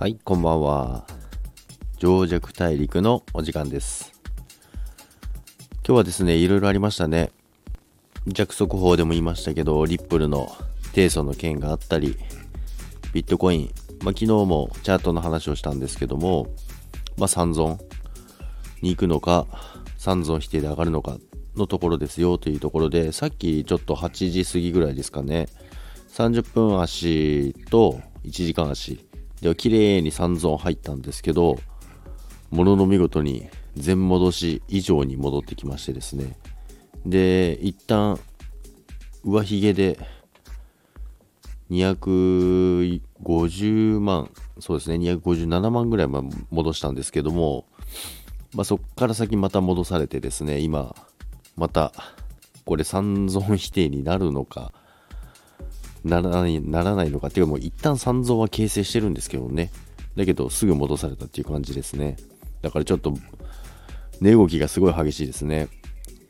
はい、こんばんは。情弱大陸のお時間です。今日はですね、いろいろありましたね。弱速報でも言いましたけど、リップルの提訴の件があったり、ビットコイン、まあ、昨日もチャートの話をしたんですけども、まあ、三尊に行くのか、三尊否定で上がるのかのところですよというところで、さっきちょっと8時過ぎぐらいですかね、30分足と1時間足では綺麗に3ゾーン入ったんですけど、ものの見事に全戻し以上に戻ってきましてですね。で、一旦上髭で250万、そうですね、257万ぐらいま戻したんですけども、まあ、そこから先また戻されてですね、今、また、これ3ゾーン否定になるのか、ならないならないのかっていうかもう一旦三蔵は形成してるんですけどね。だけどすぐ戻されたっていう感じですね。だからちょっと値動きがすごい激しいですね。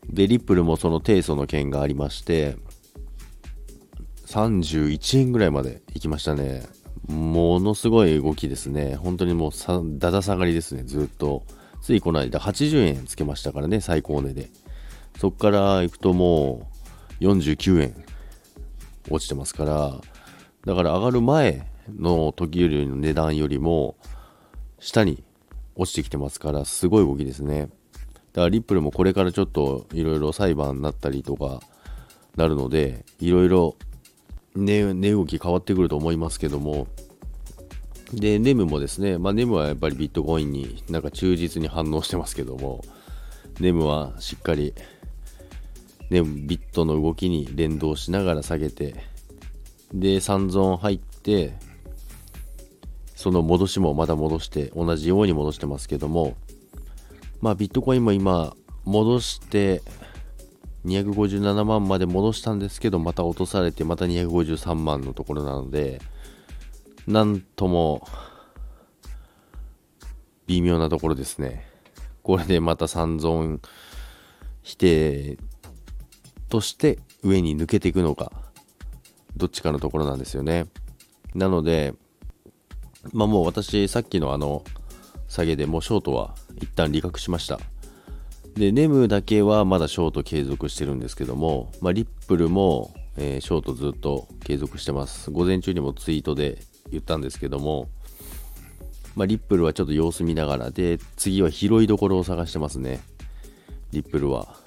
でリップルもその提訴の件がありまして31円ぐらいまで行きましたね。ものすごい動きですね。本当にもうだだ下がりですねずっと。ついこの間80円つけましたからね最高値で。そっから行くともう49円。落ちてますから、だから上がる前の時よりの値段よりも下に落ちてきてますから、すごい動きですね。だからリップルもこれからちょっといろいろ裁判になったりとかなるので、いろいろ値動き変わってくると思いますけども、で、ネムもですね、まあ、ネムはやっぱりビットコインになんか忠実に反応してますけども、ネムはしっかりね、ビットの動きに連動しながら下げて、で、3ゾーン入って、その戻しもまた戻して、同じように戻してますけども、まあビットコインも今、戻して、257万まで戻したんですけど、また落とされて、また253万のところなので、なんとも、微妙なところですね。これでまた3ゾーン否定として上に抜けていくのか、どっちかのところなんですよね。なので、まあもう私、さっきのあの、下げでもうショートは一旦利確しました。で、ネムだけはまだショート継続してるんですけども、まあ、リップルも、えーショートずっと継続してます。午前中にもツイートで言ったんですけども、まあ、リップルはちょっと様子見ながらで、次は拾いどころを探してますね。リップルは。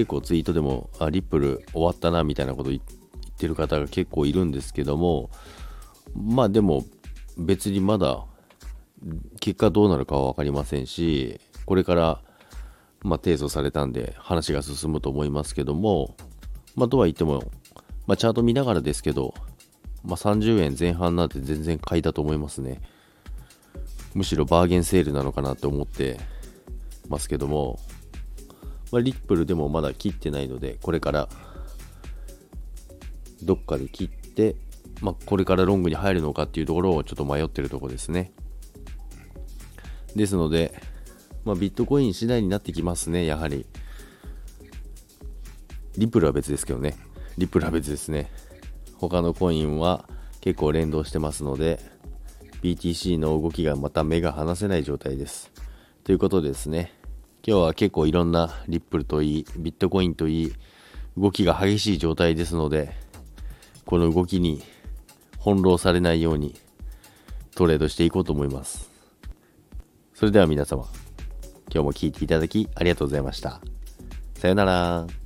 結構ツイートでも、あ、リップル終わったなみたいなこと言ってる方が結構いるんですけども、まあでも別にまだ結果どうなるかは分かりませんし、これから、まあ、提訴されたんで話が進むと思いますけども、まあとは言っても、まあチャート見ながらですけど、まあ30円前半なんて全然買いだと思いますね。むしろバーゲンセールなのかなって思ってますけども、まあ、リップルでもまだ切ってないので、これからどっかで切って、まあ、これからロングに入るのかっていうところをちょっと迷ってるとこですね。ですので、まあ、ビットコイン次第になってきますね、やはり。リップルは別ですけどね。リップルは別ですね。他のコインは結構連動してますので、BTC の動きがまた目が離せない状態です。ということですね、今日は結構いろんなリップルといい、ビットコインといい、動きが激しい状態ですので、この動きに翻弄されないようにトレードしていこうと思います。それでは皆様、今日も聴いていただきありがとうございました。さよなら。